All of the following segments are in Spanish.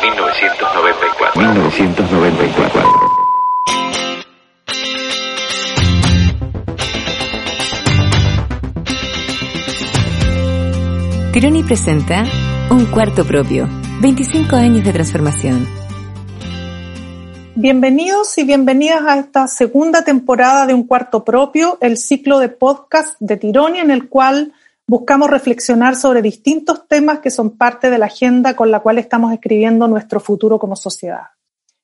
1994. 1994. Tironi presenta Un Cuarto Propio, 25 años de transformación. Bienvenidos y bienvenidas a esta segunda temporada de Un Cuarto Propio, el ciclo de podcast de Tironi en el cual buscamos reflexionar sobre distintos temas que son parte de la agenda con la cual estamos escribiendo nuestro futuro como sociedad.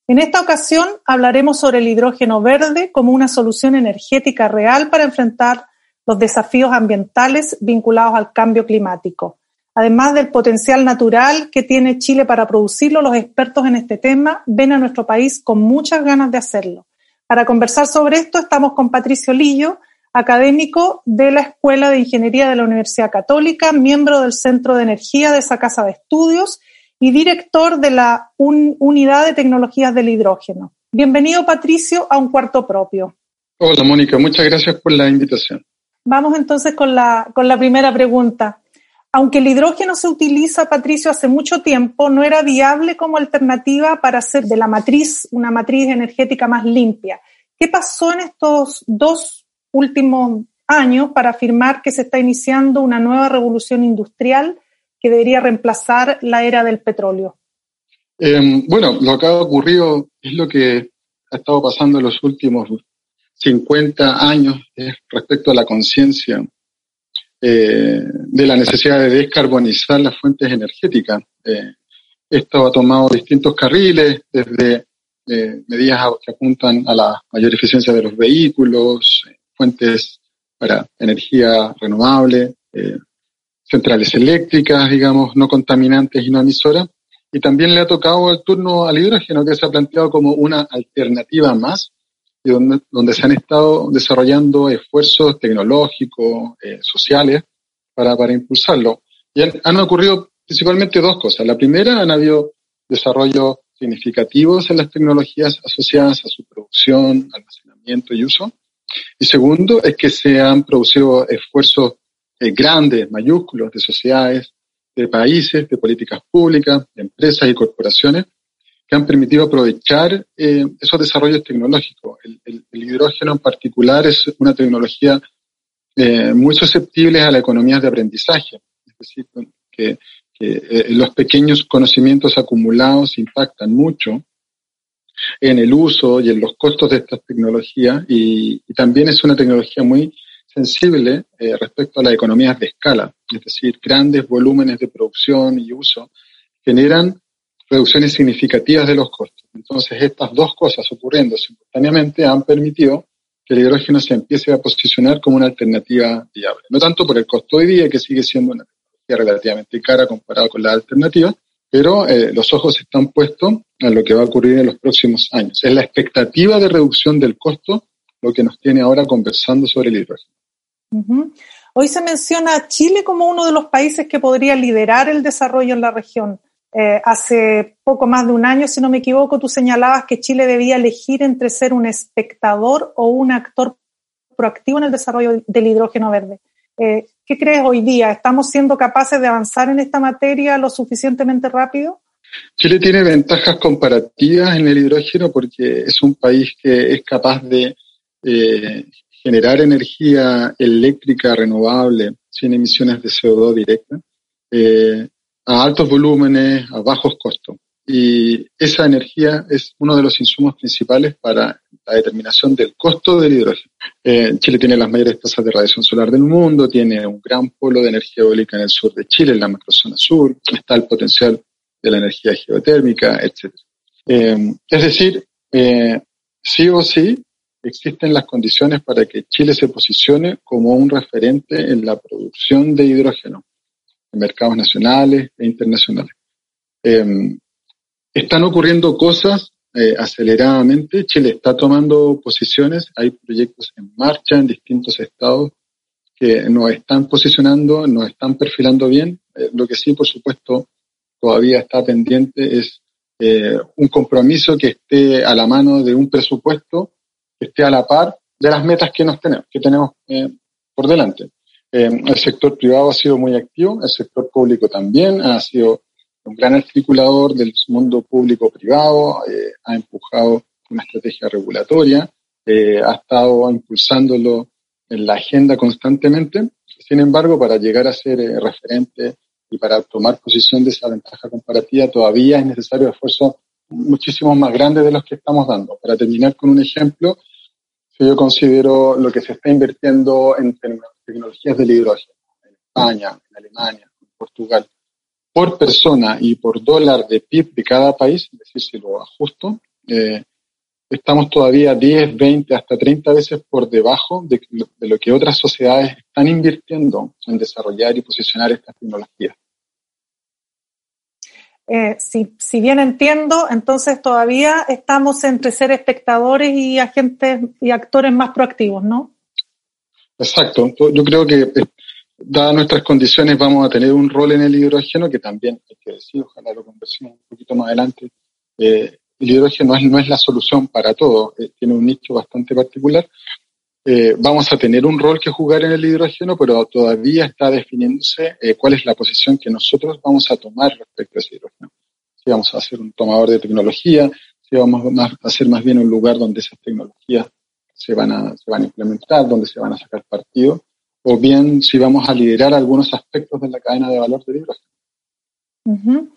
En esta ocasión hablaremos sobre el hidrógeno verde como una solución energética real para enfrentar los desafíos ambientales vinculados al cambio climático. Además del potencial natural que tiene Chile para producirlo, los expertos en este tema ven a nuestro país con muchas ganas de hacerlo. Para conversar sobre esto estamos con Patricio Lillo, académico de la Escuela de Ingeniería de la Universidad Católica, miembro del Centro de Energía de esa casa de estudios y director de la Unidad de Tecnologías del Hidrógeno. Bienvenido, Patricio, a un cuarto propio. Hola, Mónica, muchas gracias por la invitación. Vamos entonces con la, con la primera pregunta. Aunque el hidrógeno se utiliza, Patricio, hace mucho tiempo, no era viable como alternativa para hacer de la matriz una matriz energética más limpia. ¿Qué pasó en estos dos últimos años para afirmar que se está iniciando una nueva revolución industrial que debería reemplazar la era del petróleo? Eh, bueno, lo que ha ocurrido es lo que ha estado pasando en los últimos 50 años respecto a la conciencia eh, de la necesidad de descarbonizar las fuentes energéticas. Eh, esto ha tomado distintos carriles, desde eh, medidas que apuntan a la mayor eficiencia de los vehículos, fuentes para energía renovable, centrales eléctricas, digamos, no contaminantes y no emisoras. Y también le ha tocado el turno al hidrógeno, que se ha planteado como una alternativa más y donde, donde se han estado desarrollando esfuerzos tecnológicos, eh, sociales, para, para impulsarlo. Y han, han, ocurrido principalmente dos cosas. La primera, han habido desarrollos significativos en las tecnologías asociadas a su producción, almacenamiento y uso. Y segundo, es que se han producido esfuerzos eh, grandes, mayúsculos, de sociedades, de países, de políticas públicas, de empresas y corporaciones, que han permitido aprovechar eh, esos desarrollos tecnológicos. El, hidrógeno en particular es una tecnología eh, muy susceptible a la economía de aprendizaje, es decir, que, que eh, los pequeños conocimientos acumulados impactan mucho en el uso y en los costos de estas tecnologías y, también es una tecnología muy sensible eh, respecto a las economías de escala, es decir, grandes volúmenes de producción y uso generan reducciones significativas de los costos. Entonces, estas dos cosas ocurriendo simultáneamente han permitido que el hidrógeno se empiece a posicionar como una alternativa viable. No tanto por el costo hoy día, que sigue siendo una tecnología relativamente cara comparado con la alternativa, pero eh, los ojos están puestos en lo que va a ocurrir en los próximos años. Es la expectativa de reducción del costo lo que nos tiene ahora conversando sobre el hidrógeno. Hoy se menciona a Chile como uno de los países que podría liderar el desarrollo en la región. Eh, hace poco más de un año, si no me equivoco, tú señalabas que Chile debía elegir entre ser un espectador o un actor proactivo en el desarrollo del hidrógeno verde. Eh, ¿Qué crees hoy día? ¿Estamos siendo capaces de avanzar en esta materia lo suficientemente rápido? Chile tiene ventajas comparativas en el hidrógeno porque es un país que es capaz de eh, generar energía eléctrica renovable sin emisiones de CO2 directa. Eh, a altos volúmenes, a bajos costos. Y esa energía es uno de los insumos principales para la determinación del costo del hidrógeno. Eh, Chile tiene las mayores tasas de radiación solar del mundo, tiene un gran polo de energía eólica en el sur de Chile, en la macrozona sur, está el potencial de la energía geotérmica, etc. Eh, es decir, eh, sí o sí existen las condiciones para que Chile se posicione como un referente en la producción de hidrógeno en mercados nacionales e internacionales. Están ocurriendo cosas eh, aceleradamente. Chile está tomando posiciones, hay proyectos en marcha en distintos estados que nos están posicionando, nos están perfilando bien. Eh, lo que sí, por supuesto, todavía está pendiente es eh, un compromiso que esté a la mano de un presupuesto que esté a la par de las metas que nos tenemos, que tenemos por delante. el sector privado ha sido muy activo, el sector público también ha sido un gran articulador del mundo público-privado, eh, ha empujado una estrategia regulatoria, eh, ha estado impulsándolo en la agenda constantemente. Sin embargo, para llegar a ser eh, referente y para tomar posición de esa ventaja comparativa, todavía es necesario esfuerzos muchísimo más grandes de los que estamos dando. Para terminar con un ejemplo, si yo considero lo que se está invirtiendo en tecnologías del hidrógeno en España, en Alemania, en Portugal, por persona y por dólar de PIB de cada país, es decir, si lo ajusto, eh, estamos todavía 10, 20, hasta 30 veces por debajo de, lo que otras sociedades están invirtiendo en desarrollar y posicionar estas tecnologías. Eh, si, si, bien entiendo, entonces todavía estamos entre ser espectadores y agentes y actores más proactivos, ¿no? Exacto. Yo creo que dadas nuestras condiciones, vamos a tener un rol en el hidrógeno que también hay que decir, ojalá lo conversemos un poquito más adelante. Eh, el hidrógeno no es la solución para todo, eh, tiene un nicho bastante particular. Eh, vamos a tener un rol que jugar en el hidrógeno, pero todavía está definiéndose cuál es la posición que nosotros vamos a tomar respecto a ese hidrógeno. Si vamos a ser un tomador de tecnología, si vamos a ser más bien un lugar donde esas tecnologías se van a, se van a implementar, donde se van a sacar partido o bien si vamos a liderar algunos aspectos de la cadena de valor del hidrógeno.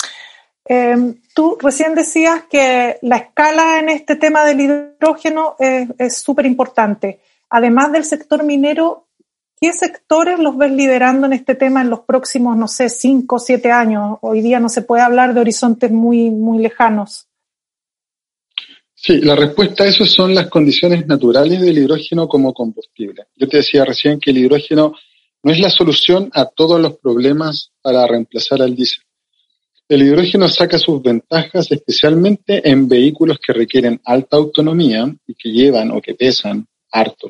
Em, tú recién decías que la escala en este tema del hidrógeno es súper importante. Además del sector minero, ¿qué sectores los ves liderando en este tema en los próximos, no sé, cinco o siete años? Hoy día no se puede hablar de horizontes muy, muy lejanos. Sí, la respuesta a eso son las condiciones naturales del hidrógeno como combustible. Yo te decía recién que el hidrógeno no es la solución a todos los problemas para reemplazar al diésel. El hidrógeno saca sus ventajas especialmente en vehículos que requieren alta autonomía y que llevan o que pesan harto,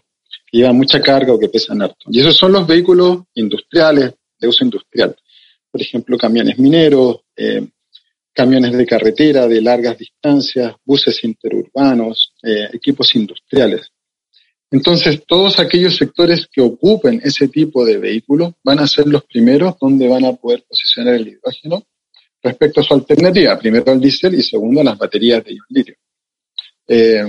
que llevan mucha carga o que pesan harto. Y esos son los vehículos industriales, de uso industrial. Por ejemplo, camiones mineros, eh, camiones de carretera de largas distancias, buses interurbanos, eh, equipos industriales. Entonces, todos aquellos sectores que ocupen ese tipo de vehículos van a ser los primeros donde van a poder posicionar el hidrógeno respecto a su alternativa, primero al diésel y segundo a las baterías de ion litio. Eh,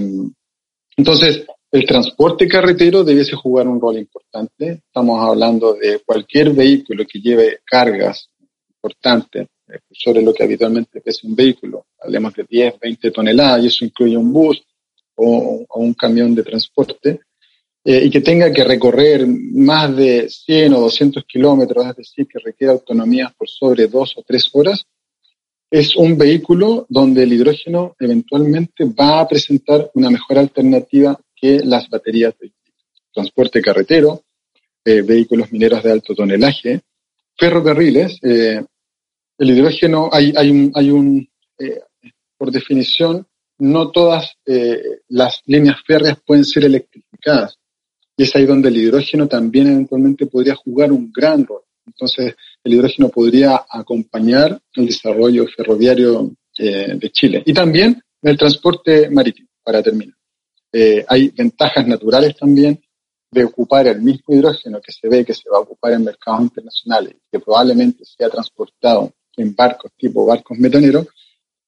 entonces, el transporte carretero debiese jugar un rol importante. Estamos hablando de cualquier vehículo que lleve cargas importantes sobre lo que habitualmente pesa un vehículo. Hablemos de 10, 20 toneladas y eso incluye un bus o, un camión de transporte. Eh, y que tenga que recorrer más de 100 o 200 kilómetros, es decir, que requiere autonomía por sobre dos o tres horas, es un vehículo donde el hidrógeno eventualmente va a presentar una mejor alternativa que las baterías de transporte carretero, eh, vehículos mineros de alto tonelaje, ferrocarriles, eh, el hidrógeno, hay, hay un, hay un eh, por definición, no todas eh, las líneas férreas pueden ser electrificadas. Y es ahí donde el hidrógeno también eventualmente podría jugar un gran rol. Entonces, el hidrógeno podría acompañar el desarrollo ferroviario eh, de Chile. Y también el transporte marítimo, para terminar. hay ventajas naturales también de ocupar el mismo hidrógeno que se ve que se va a ocupar en mercados internacionales, que probablemente sea transportado en barcos tipo barcos metaneros,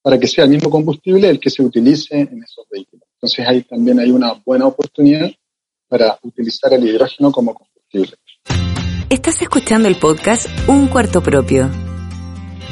para que sea el mismo combustible el que se utilice en esos vehículos. Entonces ahí también hay una buena oportunidad para utilizar el hidrógeno como combustible. Estás escuchando el podcast Un Cuarto Propio.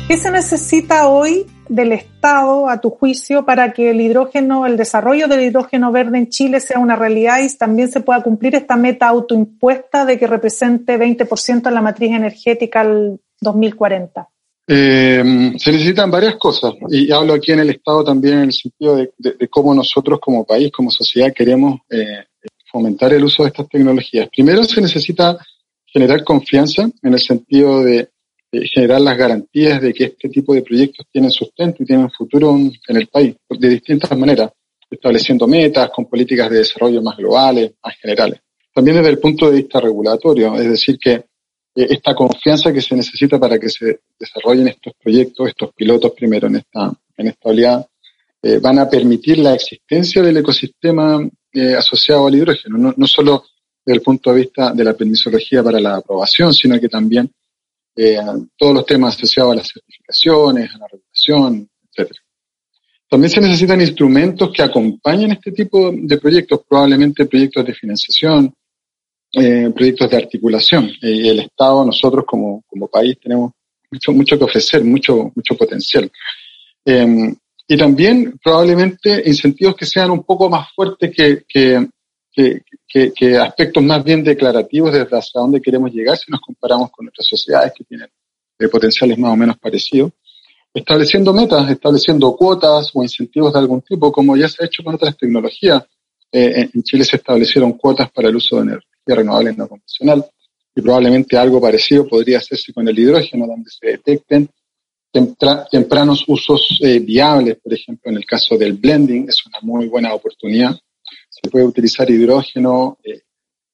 ¿Qué se necesita hoy del Estado, a tu juicio, para que el hidrógeno, el desarrollo del hidrógeno verde en Chile sea una realidad y también se pueda cumplir esta meta autoimpuesta de que represente 20% en la matriz energética al 2040? Eh, se necesitan varias cosas y hablo aquí en el Estado también en el sentido de, cómo nosotros como país, como sociedad queremos eh, fomentar el uso de estas tecnologías. Primero se necesita generar confianza en el sentido de eh, generar las garantías de que este tipo de proyectos tienen sustento y tienen futuro en el país, de distintas maneras, estableciendo metas con políticas de desarrollo más globales, más generales. También desde el punto de vista regulatorio, es decir, que esta confianza que se necesita para que se desarrollen estos proyectos, estos pilotos primero en esta, en esta oleada, eh, van a permitir la existencia del ecosistema eh, asociado al hidrógeno, no, solo desde el punto de vista de la permisología para la aprobación, sino que también eh, todos los temas asociados a las certificaciones, a la regulación, etcétera. También se necesitan instrumentos que acompañen este tipo de proyectos, probablemente proyectos de financiación, eh, proyectos de articulación. Y el Estado, nosotros como, como país, tenemos mucho, mucho que ofrecer, mucho, mucho potencial. Eh, y también probablemente incentivos que sean un poco más fuertes que, que, aspectos más bien declarativos desde hasta dónde queremos llegar si nos comparamos con otras sociedades que tienen eh, potenciales más o menos parecidos. Estableciendo metas, estableciendo cuotas o incentivos de algún tipo, como ya se ha hecho con otras tecnologías. Eh, en Chile se establecieron cuotas para el uso de energía renovable no convencional y probablemente algo parecido podría hacerse con el hidrógeno, donde se detecten tempranos usos eh, viables, por ejemplo, en el caso del blending, es una muy buena oportunidad. Se puede utilizar hidrógeno eh,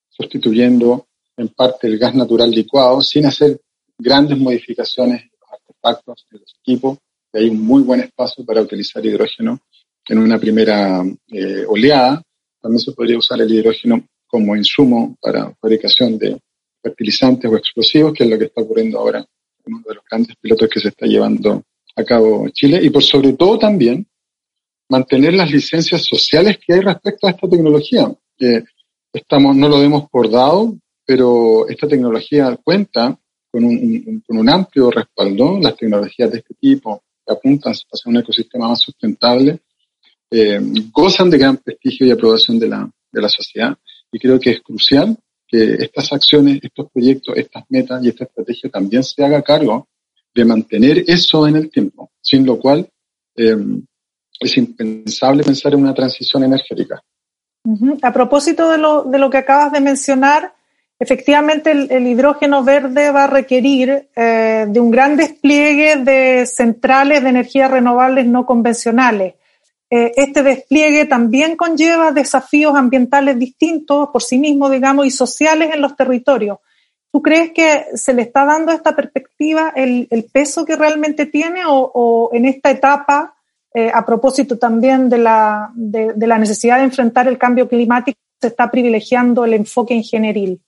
sustituyendo en parte el gas natural licuado sin hacer grandes modificaciones en los artefactos, de los equipos. Hay un muy buen espacio para utilizar hidrógeno en una primera eh, oleada. También se podría usar el hidrógeno como insumo para fabricación de fertilizantes o explosivos, que es lo que está ocurriendo ahora uno de los grandes pilotos que se está llevando a cabo en Chile, y por sobre todo también mantener las licencias sociales que hay respecto a esta tecnología. estamos, no lo demos por dado, pero esta tecnología cuenta con un, con un amplio respaldo. Las tecnologías de este tipo que apuntan hacia un ecosistema más sustentable eh, gozan de gran prestigio y aprobación de la, de la sociedad. Y creo que es crucial que estas acciones, estos proyectos, estas metas y esta estrategia también se haga cargo de mantener eso en el tiempo, sin lo cual eh, es impensable pensar en una transición energética. A propósito de lo, de lo que acabas de mencionar, efectivamente el, hidrógeno verde va a requerir eh, de un gran despliegue de centrales de energías renovables no convencionales. Eh, este despliegue también conlleva desafíos ambientales distintos por sí mismo, digamos, y sociales en los territorios. ¿Tú crees que se le está dando esta perspectiva el, peso que realmente tiene o, en esta etapa, eh, a propósito también de la, de, la necesidad de enfrentar el cambio climático, se está privilegiando el enfoque ingenieril?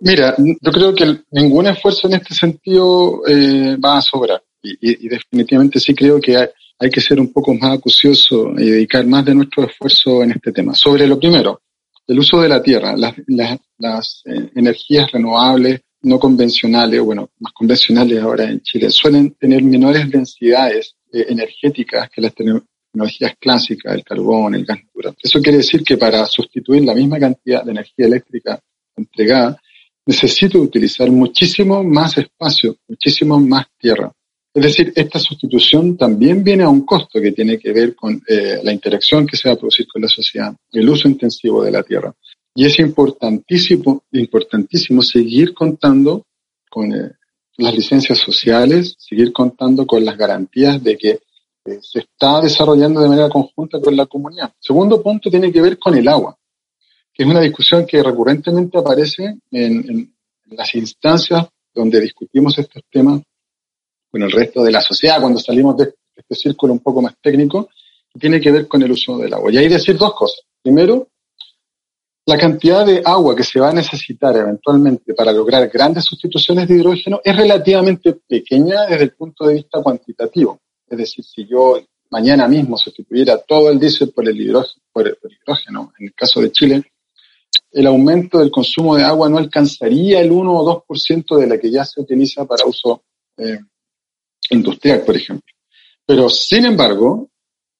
Mira, yo creo que ningún esfuerzo en este sentido eh, va a sobrar y, y definitivamente sí creo que hay, hay que ser un poco más acucioso y dedicar más de nuestro esfuerzo en este tema. Sobre lo primero, el uso de la tierra, las, las, las eh, energías renovables no convencionales, bueno, más convencionales ahora en Chile, suelen tener menores densidades eh, energéticas que las tecnologías clásicas, el carbón, el gas natural. Eso quiere decir que para sustituir la misma cantidad de energía eléctrica entregada, necesito utilizar muchísimo más espacio, muchísimo más tierra. Es decir, esta sustitución también viene a un costo que tiene que ver con eh, la interacción que se va a producir con la sociedad, el uso intensivo de la tierra. Y es importantísimo, importantísimo seguir contando con eh, las licencias sociales, seguir contando con las garantías de que eh, se está desarrollando de manera conjunta con la comunidad. Segundo punto tiene que ver con el agua, que es una discusión que recurrentemente aparece en, en las instancias donde discutimos estos temas con el resto de la sociedad cuando salimos de este círculo un poco más técnico, tiene que ver con el uso del agua. Y hay decir dos cosas. Primero, la cantidad de agua que se va a necesitar eventualmente para lograr grandes sustituciones de hidrógeno es relativamente pequeña desde el punto de vista cuantitativo. Es decir, si yo mañana mismo sustituyera todo el diésel por el hidrógeno, por el hidrógeno en el caso de Chile, el aumento del consumo de agua no alcanzaría el 1 o 2% de la que ya se utiliza para uso eh, industrial, por ejemplo. Pero, sin embargo,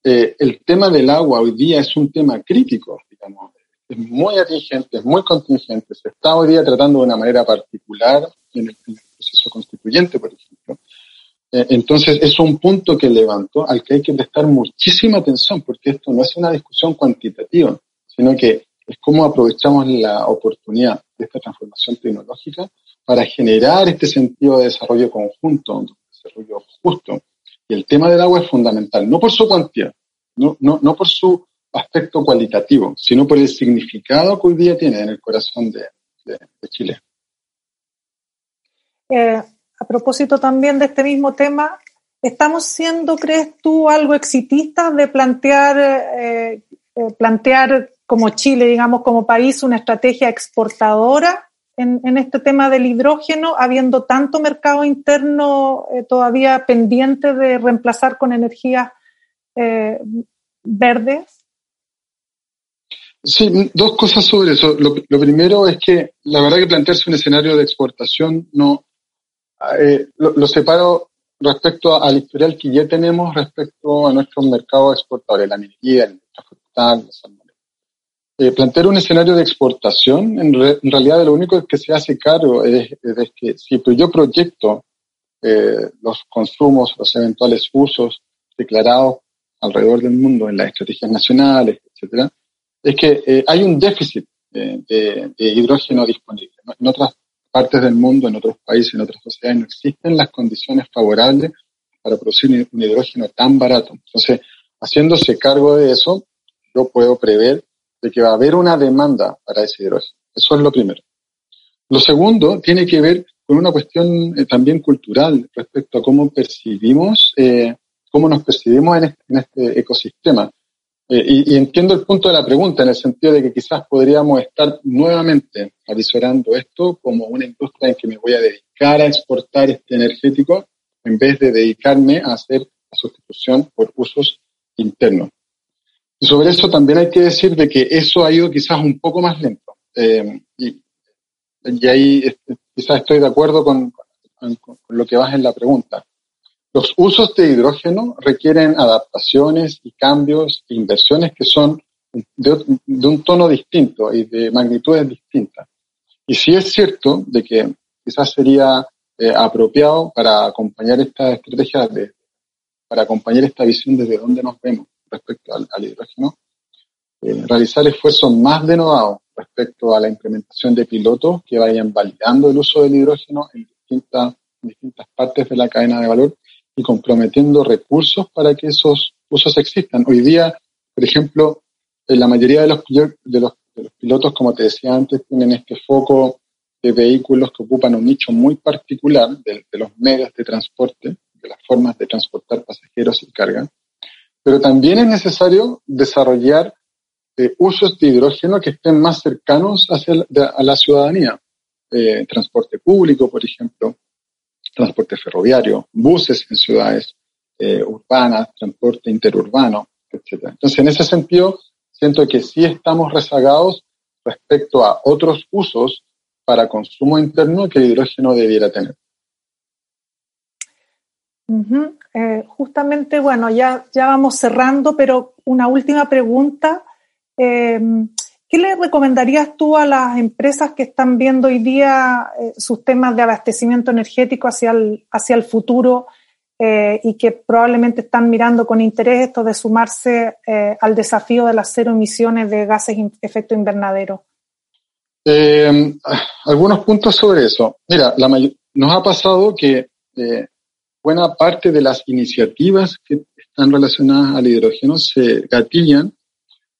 eh, el tema del agua hoy día es un tema crítico, digamos. Es muy atingente, es muy contingente. Se está hoy día tratando de una manera particular en el, en el proceso constituyente, por ejemplo. Eh, entonces, es un punto que levantó al que hay que prestar muchísima atención, porque esto no es una discusión cuantitativa, sino que es cómo aprovechamos la oportunidad de esta transformación tecnológica para generar este sentido de desarrollo conjunto, justo. Y el tema del agua es fundamental, no por su cuantía, no, no, no por su aspecto cualitativo, sino por el significado que hoy día tiene en el corazón de, de, Chile. Eh, a propósito también de este mismo tema, ¿estamos siendo, crees tú, algo exitistas de plantear, eh, eh, plantear como Chile, digamos, como país, una estrategia exportadora en, en este tema del hidrógeno, habiendo tanto mercado interno todavía pendiente de reemplazar con energías verdes? Sí, dos cosas sobre eso. Lo, primero es que la verdad que plantearse un escenario de exportación no eh, lo, separo respecto al historial que ya tenemos respecto a nuestros mercados exportadores, la minería, el frutal, eh, plantear un escenario de exportación, en, realidad lo único que se hace cargo es, que si yo proyecto eh, los consumos, los eventuales usos declarados alrededor del mundo en las estrategias nacionales, etcétera, es que eh, hay un déficit de, de, hidrógeno disponible. En otras partes del mundo, en otros países, en otras sociedades, no existen las condiciones favorables para producir un hidrógeno tan barato. Entonces, haciéndose cargo de eso, yo puedo prever de que va a haber una demanda para ese hidrógeno. Eso es lo primero. Lo segundo tiene que ver con una cuestión eh, también cultural respecto a cómo percibimos, eh, cómo nos percibimos en este, en este ecosistema. Eh, y, entiendo el punto de la pregunta en el sentido de que quizás podríamos estar nuevamente avisorando esto como una industria en que me voy a dedicar a exportar este energético en vez de dedicarme a hacer la sustitución por usos internos. Y sobre eso también hay que decir de que eso ha ido quizás un poco más lento. Eh, y, ahí este, quizás estoy de acuerdo con, con lo que vas en la pregunta. Los usos de hidrógeno requieren adaptaciones y cambios e inversiones que son de, un tono distinto y de magnitudes distintas. Y sí es cierto de que quizás sería eh, apropiado para acompañar esta estrategia, de, para acompañar esta visión desde donde nos vemos respecto al, hidrógeno, eh, realizar esfuerzos más denodados respecto a la implementación de pilotos que vayan validando el uso del hidrógeno en distintas, en distintas partes de la cadena de valor y comprometiendo recursos para que esos usos existan. Hoy día, por ejemplo, en la mayoría de los, de los, pilotos, como te decía antes, tienen este foco de vehículos que ocupan un nicho muy particular de, los medios de transporte, de las formas de transportar pasajeros y carga. Pero también es necesario desarrollar eh, usos de hidrógeno que estén más cercanos a la ciudadanía. Eh, transporte público, por ejemplo, transporte ferroviario, buses en ciudades eh, urbanas, transporte interurbano, etc. Entonces, en ese sentido, siento que sí estamos rezagados respecto a otros usos para consumo interno que el hidrógeno debiera tener. Eh, justamente, bueno, ya, ya vamos cerrando, pero una última pregunta. Eh, ¿Qué le recomendarías tú a las empresas que están viendo hoy día eh, sus temas de abastecimiento energético hacia el, hacia el futuro y que probablemente están mirando con interés esto de sumarse al desafío de las cero emisiones de gases de efecto invernadero? algunos puntos sobre eso. Mira, nos ha pasado que buena parte de las iniciativas que están relacionadas al hidrógeno se gatillan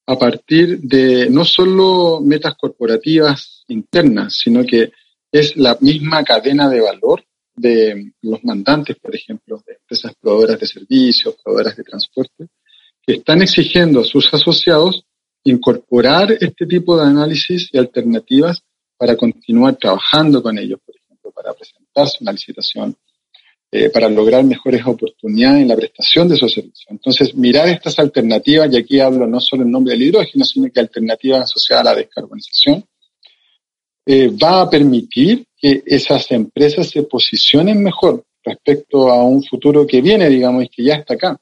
a partir de no solo metas corporativas internas, sino que es la misma cadena de valor de los mandantes, por ejemplo, de empresas proveedoras de servicios, proveedoras de transporte, que están exigiendo a sus asociados incorporar este tipo de análisis y alternativas para continuar trabajando con ellos, por ejemplo, para presentarse una licitación, eh, para lograr mejores oportunidades en la prestación de esos servicios. Entonces, mirar estas alternativas, y aquí hablo no solo en nombre del hidrógeno, sino que alternativas asociadas a la descarbonización, eh, va a permitir que esas empresas se posicionen mejor respecto a un futuro que viene, digamos, y que ya está acá.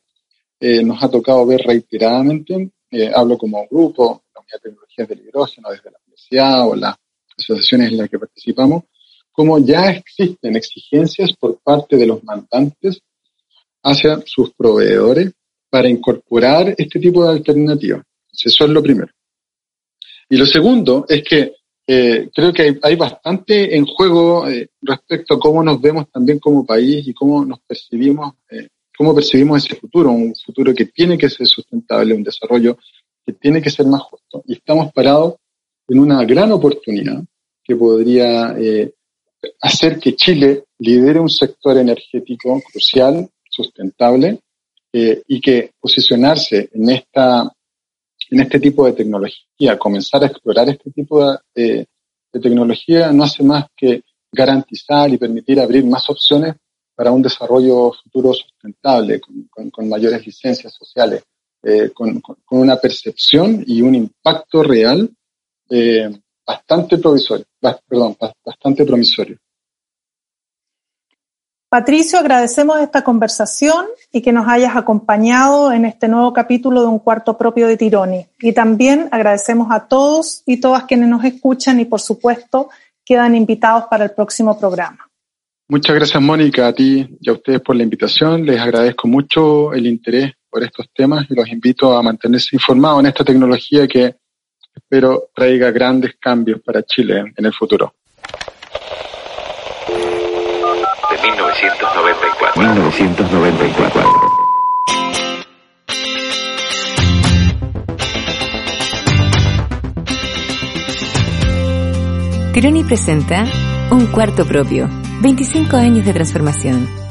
Eh, nos ha tocado ver reiteradamente, hablo como grupo, la Unidad de Tecnologías del Hidrógeno, desde la universidad o las asociaciones en las que participamos, como ya existen exigencias por parte de los mandantes hacia sus proveedores para incorporar este tipo de alternativas. Eso es lo primero. Y lo segundo es que eh, creo que hay, bastante en juego eh, respecto a cómo nos vemos también como país y cómo nos percibimos, eh, cómo percibimos ese futuro, un futuro que tiene que ser sustentable, un desarrollo que tiene que ser más justo. Y estamos parados en una gran oportunidad que podría hacer que Chile lidere un sector energético crucial, sustentable, y que posicionarse en esta en este tipo de tecnología, comenzar a explorar este tipo de, tecnología no hace más que garantizar y permitir abrir más opciones para un desarrollo futuro sustentable, con, mayores licencias sociales, eh, con, una percepción y un impacto real eh, bastante provisorio, perdón, bastante promisorio. Patricio, agradecemos esta conversación y que nos hayas acompañado en este nuevo capítulo de Un Cuarto Propio de Tironi. Y también agradecemos a todos y todas quienes nos escuchan y, por supuesto, quedan invitados para el próximo programa. Muchas gracias, Mónica, a ti y a ustedes por la invitación. Les agradezco mucho el interés por estos temas y los invito a mantenerse informados en esta tecnología que espero traiga grandes cambios para Chile en el futuro. 1994. 1994. Tironi presenta Un Cuarto Propio, 25 años de transformación